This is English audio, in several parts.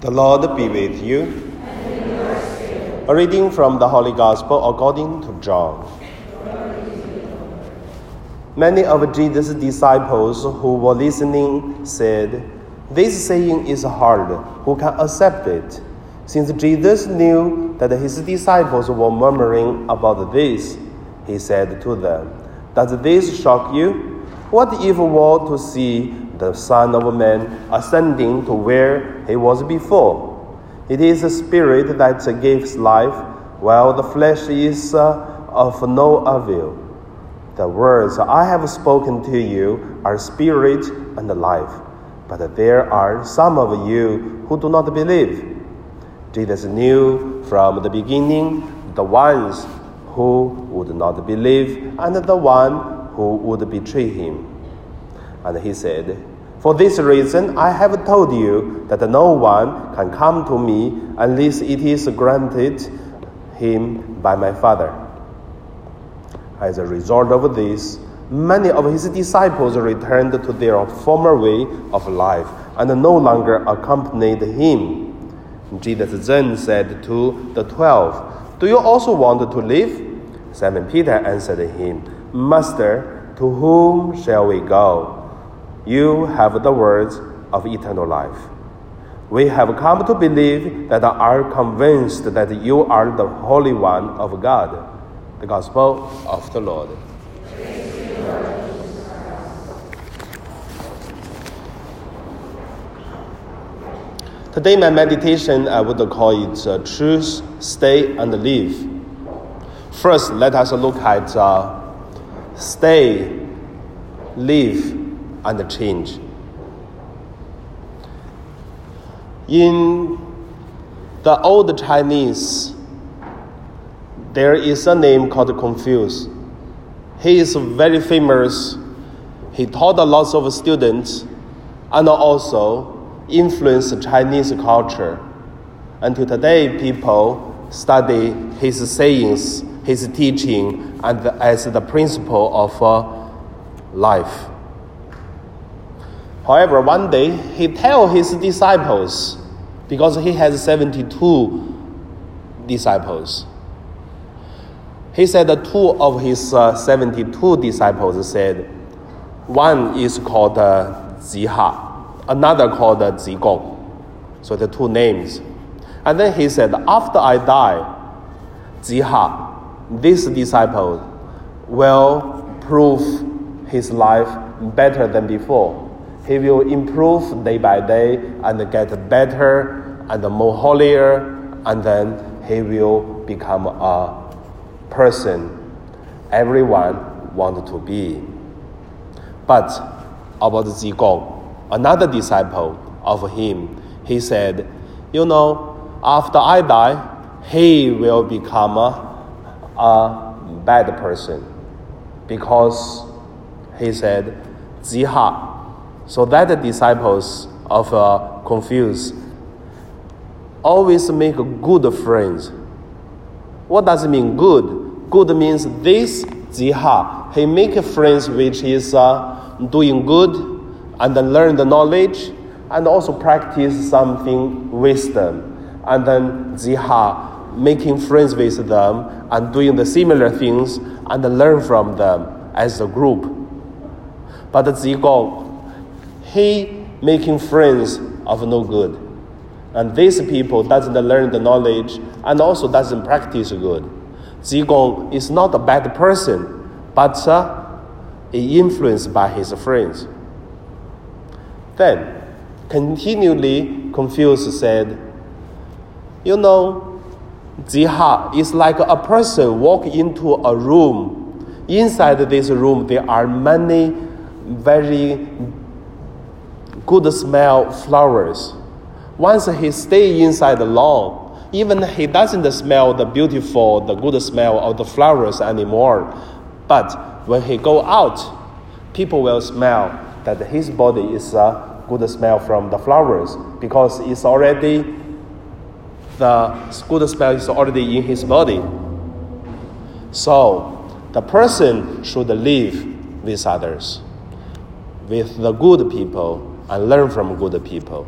The Lord be with you. A reading from the Holy Gospel according to John. Many of Jesus' disciples who were listening said, This saying is hard. Who can accept it? Since Jesus knew that his disciples were murmuring about this, he said to them, Does this shock you? What if we were to see the Son of Man ascending to where he was before? It is the Spirit that gives life, while the flesh is uh, of no avail. The words I have spoken to you are spirit and life, but there are some of you who do not believe. Jesus knew from the beginning the ones who would not believe and the one who would betray him. And he said, For this reason I have told you that no one can come to me unless it is granted him by my Father. As a result of this, many of his disciples returned to their former way of life and no longer accompanied him. Jesus then said to the twelve, Do you also want to live? Simon Peter answered him, Master, to whom shall we go? You have the words of eternal life. We have come to believe that are convinced that you are the Holy One of God. The Gospel of the Lord. Today, my meditation, I would call it uh, Truth, Stay, and Live. First, let us look at uh, Stay, Live, and Change. In the old Chinese, there is a name called Confucius. He is very famous. He taught a lot of students and also influenced Chinese culture. Until today, people study his sayings, his teaching, and as the principle of uh, life. However, one day he tell his disciples, because he has 72 disciples. He said two of his uh, 72 disciples said, one is called uh, Zixia, another called uh, Zigong. So the two names. And then he said, after I die, Zixia, this disciple, will prove his life better than before. He will improve day by day and get better and more holier, and then he will become a person everyone wanted to be. But about Zigong, another disciple of him, he said, You know, after I die, he will become a, a bad person. Because he said, Zixia. So that the disciples of uh, Confucius always make good friends. What does it mean good? Good means this Zixia. He make friends which is uh, doing good and learn the knowledge and also practice something wisdom. And then Zixia making friends with them and doing the similar things and learn from them as a group. But Zigong, he making friends of no good. And these people doesn't learn the knowledge and also doesn't practice good. Zigong is not a bad person, but uh, influenced by his friends. Then, continually Confucius said, You know, Zixia is like a person walk into a room. Inside this room, there are many very good smell flowers. Once he stay inside the long, even he doesn't smell the beautiful, the good smell of the flowers anymore. But when he go out, people will smell that his body is a good smell from the flowers because it's already the good smell is already in his body. So the person should live with others, with the good people, and learn from good people.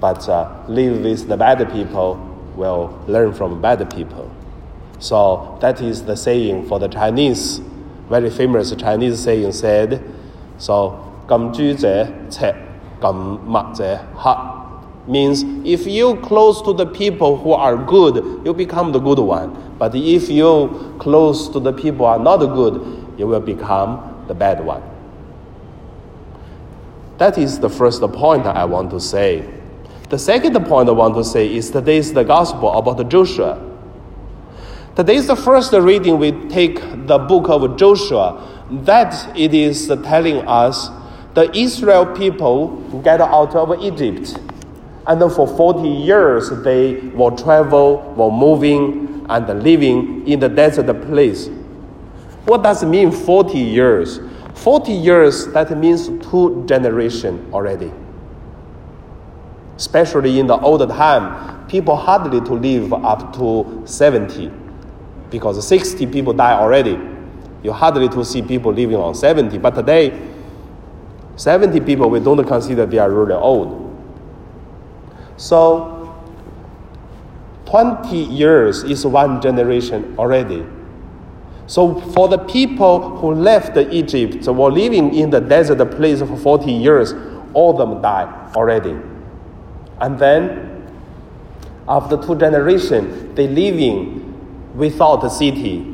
But uh, live with the bad people will learn from bad people. So that is the saying for the Chinese. Very famous Chinese saying said, so, 近朱者赤，近墨者黑 means if you close to the people who are good, you become the good one. But if you close to the people are not good, you will become the bad one. That is the first point I want to say. The second point I want to say is today's the gospel about Joshua. Today is the first reading we take the book of Joshua. That it is telling us the Israel people get out of Egypt. And for 40 years they will travel, were moving and living in the desert place. What does it mean 40 years? 40 years, that means two generations already. Especially in the older time, people hardly to live up to 70 because 60 people die already. You hardly to see people living on 70. But today, 70 people, we don't consider they are really old. So, 20 years is one generation already. So, for the people who left Egypt, were living in the desert place for 40 years, all of them died already. And then, after two generations, they living without the city.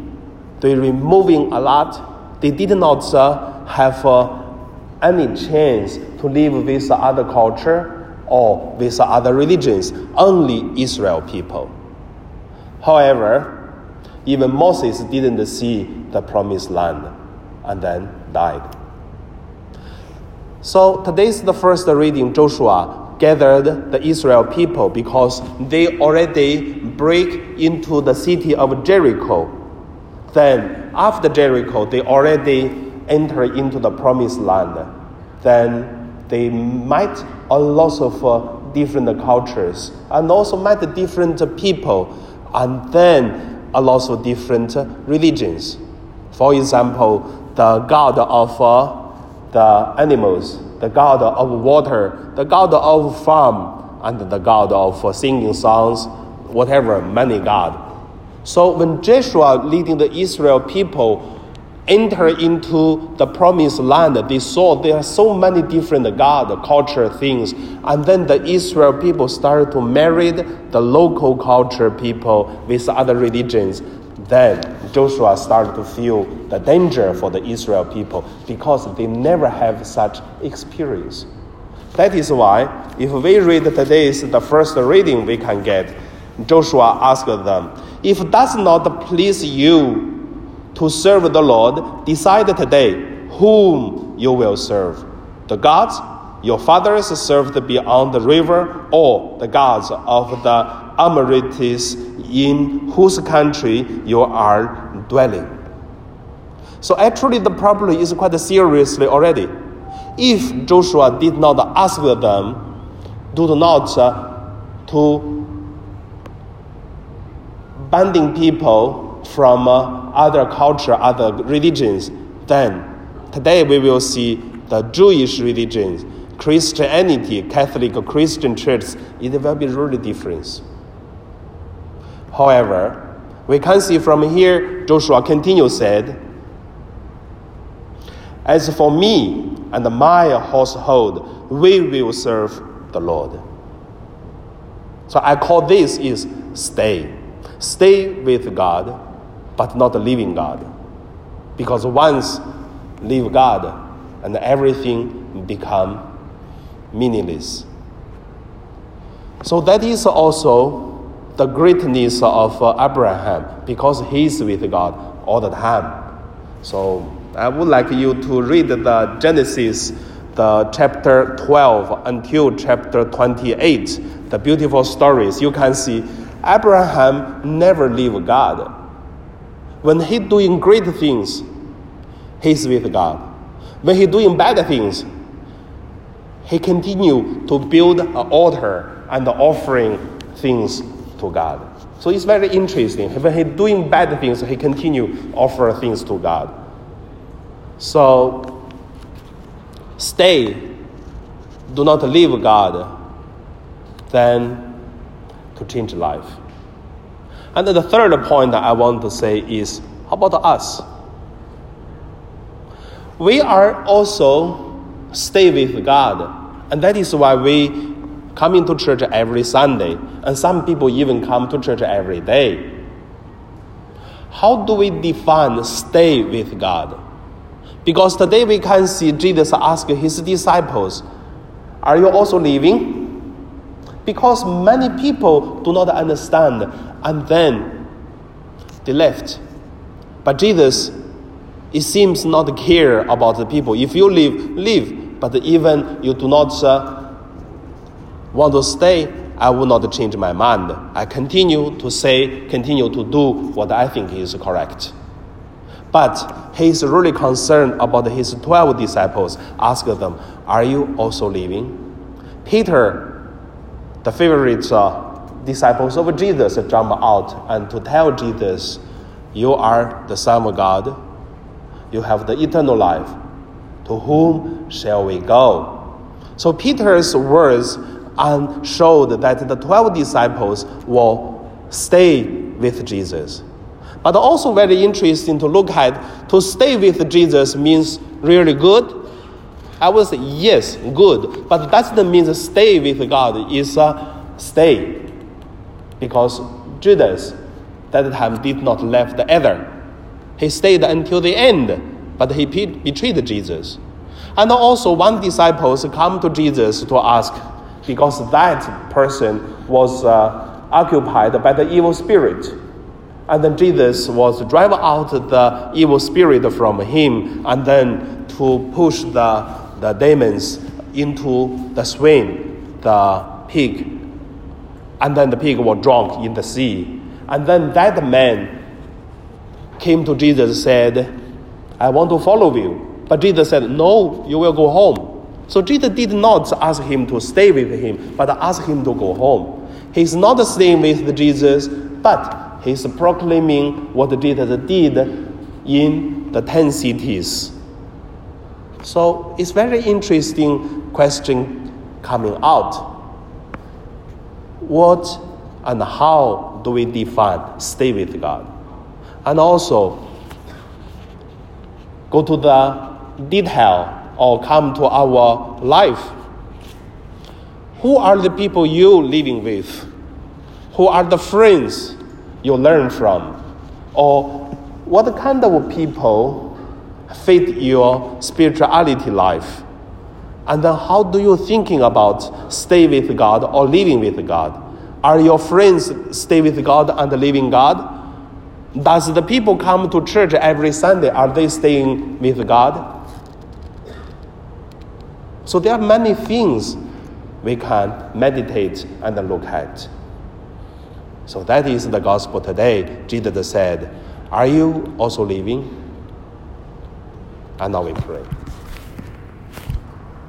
They removing a lot. They did not uh, have uh, any chance to live with other culture or with other religions, only Israel people. However, even Moses didn't see the promised land and then died. So today's the first reading Joshua gathered the Israel people because they already break into the city of Jericho. Then after Jericho, they already enter into the promised land. Then they met a lot of uh, different cultures and also met different people and then a lot of different religions. For example, the God of uh, the animals the God of water, the God of farm, and the God of singing songs, whatever, many God. So when Joshua leading the Israel people enter into the promised land, they saw there are so many different God, culture things. And then the Israel people started to marry the local culture people with other religions. Then Joshua started to feel the danger for the Israel people because they never have such experience. That is why, if we read today's the first reading we can get, Joshua asked them, If does not please you to serve the Lord, decide today whom you will serve. The gods your fathers served beyond the river, or the gods of the Amorites in whose country you are dwelling. So actually, the problem is quite seriously already. If Joshua did not ask them, do not uh, to banding people from uh, other culture, other religions, then today we will see the Jewish religions, Christianity, Catholic Christian church, it will be really different. However, we can see from here, Joshua continues said, As for me and my household, we will serve the Lord. So I call this is stay. Stay with God, but not living God. Because once leave God and everything become meaningless. So that is also the greatness of uh, Abraham because he is with God all the time. So I would like you to read the Genesis, the chapter 12 until chapter 28, the beautiful stories. You can see Abraham never leave God. When he doing great things, he's with God. When he doing bad things, he continue to build an altar and offering things to God. So it's very interesting. When he's doing bad things, he continue offer things to God. So stay. Do not leave God. than to change life. And the third point that I want to say is how about us? We are also stay with God, and that is why we come into church every Sunday, and some people even come to church every day. How do we define stay with God? Because today we can see Jesus ask his disciples, Are you also living? Because many people do not understand and then they left. But Jesus, it seems not care about the people. If you leave, leave. But even you do not uh, want to stay, I will not change my mind. I continue to say, continue to do what I think is correct. But he is really concerned about his 12 disciples, ask them, Are you also leaving? Peter, the favorite uh, disciples of Jesus, jump out and to tell Jesus, You are the Son of God, you have the eternal life. To whom shall we go? So Peter's words showed that the 12 disciples will stay with Jesus. But also very interesting to look at, to stay with Jesus means really good. I would say yes, good. But that doesn't mean stay with God is a stay. Because Judas that time did not left the other. He stayed until the end, but he betrayed Jesus. And also one disciple come to Jesus to ask, because that person was uh, occupied by the evil spirit. And then Jesus was to drive out the evil spirit from him and then to push the, the demons into the swine, the pig. And then the pig was drunk in the sea. And then that man came to Jesus said, I want to follow you. But Jesus said, No, you will go home. So Jesus did not ask him to stay with him, but asked him to go home. He's not staying with Jesus, but He's proclaiming what Jesus did in the 10 cities. So it's very interesting question coming out. What and how do we define stay with God? And also go to the detail or come to our life. Who are the people you living with? Who are the friends you learn from? Or what kind of people fit your spirituality life? And then how do you thinking about stay with God or living with God? Are your friends stay with God and living God? Does the people come to church every Sunday? Are they staying with God? So there are many things we can meditate and look at. So that is the gospel today. Jesus said, Are you also living? And now we pray.